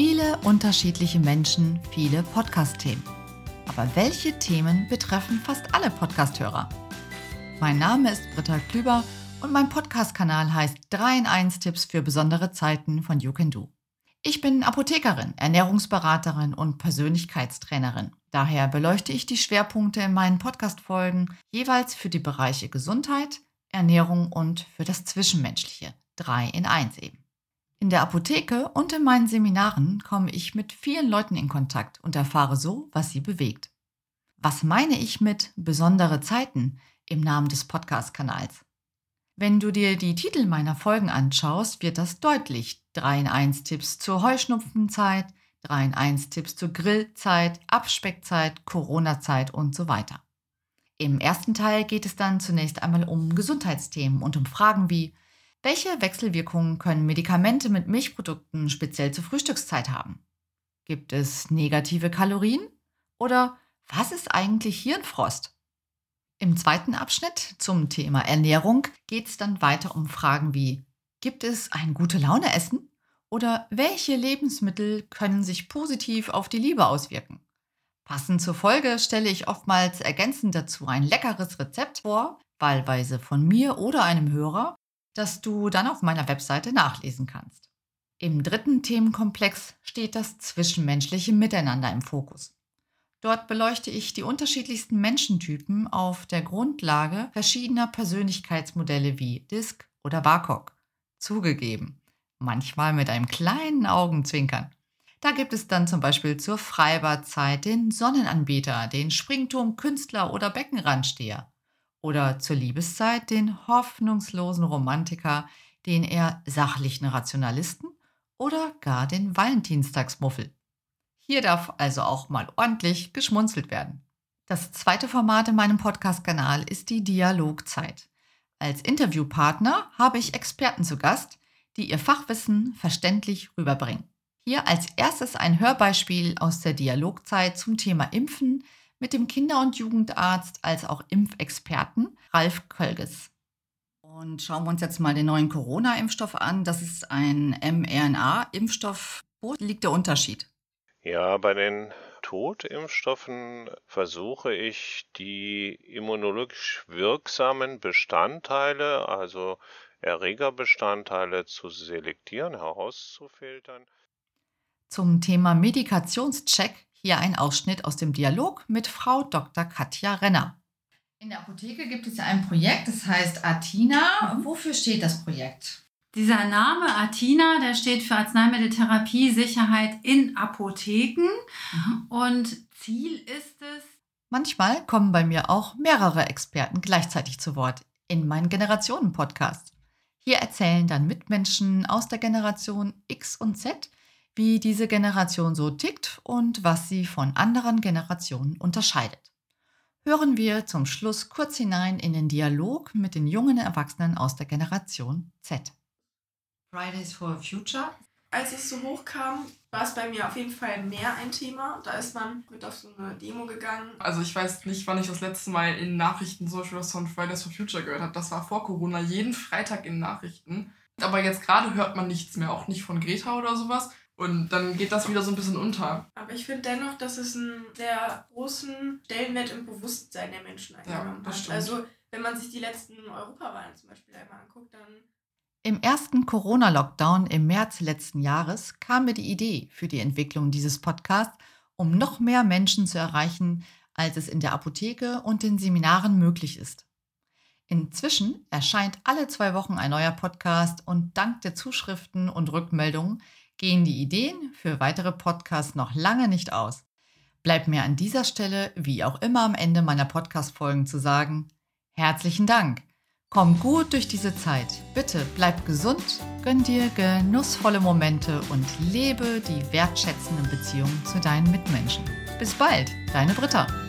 Viele unterschiedliche Menschen, viele Podcast-Themen. Aber welche Themen betreffen fast alle Podcasthörer? Mein Name ist Britta Klüber und mein Podcast-Kanal heißt 3 in 1 Tipps für besondere Zeiten von You Can Do. Ich bin Apothekerin, Ernährungsberaterin und Persönlichkeitstrainerin. Daher beleuchte ich die Schwerpunkte in meinen Podcast-Folgen jeweils für die Bereiche Gesundheit, Ernährung und für das Zwischenmenschliche. 3 in 1 eben. In der Apotheke und in meinen Seminaren komme ich mit vielen Leuten in Kontakt und erfahre so, was sie bewegt. Was meine ich mit besondere Zeiten im Namen des Podcast-Kanals? Wenn du dir die Titel meiner Folgen anschaust, wird das deutlich. 3 in 1 Tipps zur Heuschnupfenzeit, 3 in 1 Tipps zur Grillzeit, Abspeckzeit, Corona-Zeit und so weiter. Im ersten Teil geht es dann zunächst einmal um Gesundheitsthemen und um Fragen wie, welche Wechselwirkungen können Medikamente mit Milchprodukten speziell zur Frühstückszeit haben? Gibt es negative Kalorien? Oder was ist eigentlich Hirnfrost? Im zweiten Abschnitt zum Thema Ernährung geht es dann weiter um Fragen wie, gibt es ein gute Laune Essen? Oder welche Lebensmittel können sich positiv auf die Liebe auswirken? Passend zur Folge stelle ich oftmals ergänzend dazu ein leckeres Rezept vor, wahlweise von mir oder einem Hörer, das du dann auf meiner Webseite nachlesen kannst. Im dritten Themenkomplex steht das zwischenmenschliche Miteinander im Fokus. Dort beleuchte ich die unterschiedlichsten Menschentypen auf der Grundlage verschiedener Persönlichkeitsmodelle wie DISC oder WAKOK. Zugegeben, manchmal mit einem kleinen Augenzwinkern. Da gibt es dann zum Beispiel zur Freibadzeit den Sonnenanbieter, den Springturmkünstler oder Beckenrandsteher oder zur Liebeszeit den hoffnungslosen Romantiker, den eher sachlichen Rationalisten oder gar den Valentinstagsmuffel. Hier darf also auch mal ordentlich geschmunzelt werden. Das zweite Format in meinem Podcast-Kanal ist die Dialogzeit. Als Interviewpartner habe ich Experten zu Gast, die ihr Fachwissen verständlich rüberbringen. Hier als erstes ein Hörbeispiel aus der Dialogzeit zum Thema Impfen mit dem Kinder- und Jugendarzt als auch Impfexperten Ralf Kölges. Und schauen wir uns jetzt mal den neuen Corona-Impfstoff an. Das ist ein mRNA-Impfstoff. Wo liegt der Unterschied? Ja, bei den Totimpfstoffen versuche ich die immunologisch wirksamen Bestandteile, also Erregerbestandteile zu selektieren, herauszufiltern. Zum Thema Medikationscheck hier ein Ausschnitt aus dem Dialog mit Frau Dr. Katja Renner. In der Apotheke gibt es ja ein Projekt, das heißt Atina. Mhm. Wofür steht das Projekt? Dieser Name Atina, der steht für Arzneimitteltherapie Sicherheit in Apotheken. Mhm. Und Ziel ist es. Manchmal kommen bei mir auch mehrere Experten gleichzeitig zu Wort in meinen Generationen-Podcast. Hier erzählen dann Mitmenschen aus der Generation X und Z, wie diese Generation so tickt und was sie von anderen Generationen unterscheidet. Hören wir zum Schluss kurz hinein in den Dialog mit den jungen Erwachsenen aus der Generation Z. Fridays for Future. Als es so hochkam, war es bei mir auf jeden Fall mehr ein Thema. Da ist man mit auf so eine Demo gegangen. Also ich weiß nicht, wann ich das letzte Mal in Nachrichten so etwas von Fridays for Future gehört habe. Das war vor Corona, jeden Freitag in Nachrichten. Aber jetzt gerade hört man nichts mehr, auch nicht von Greta oder sowas. Und dann geht das wieder so ein bisschen unter. Aber ich finde dennoch, dass es einen sehr großen Stellenwert im Bewusstsein der Menschen eingenommen ja, hat. Stimmt. Also wenn man sich die letzten Europawahlen zum Beispiel einmal anguckt, dann... Im ersten Corona-Lockdown im März letzten Jahres kam mir die Idee für die Entwicklung dieses Podcasts, um noch mehr Menschen zu erreichen, als es in der Apotheke und den Seminaren möglich ist. Inzwischen erscheint alle zwei Wochen ein neuer Podcast und dank der Zuschriften und Rückmeldungen gehen die Ideen für weitere Podcasts noch lange nicht aus. Bleibt mir an dieser Stelle, wie auch immer am Ende meiner Podcast-Folgen zu sagen, herzlichen Dank. Komm gut durch diese Zeit. Bitte bleib gesund, gönn dir genussvolle Momente und lebe die wertschätzenden Beziehungen zu deinen Mitmenschen. Bis bald, deine Britta.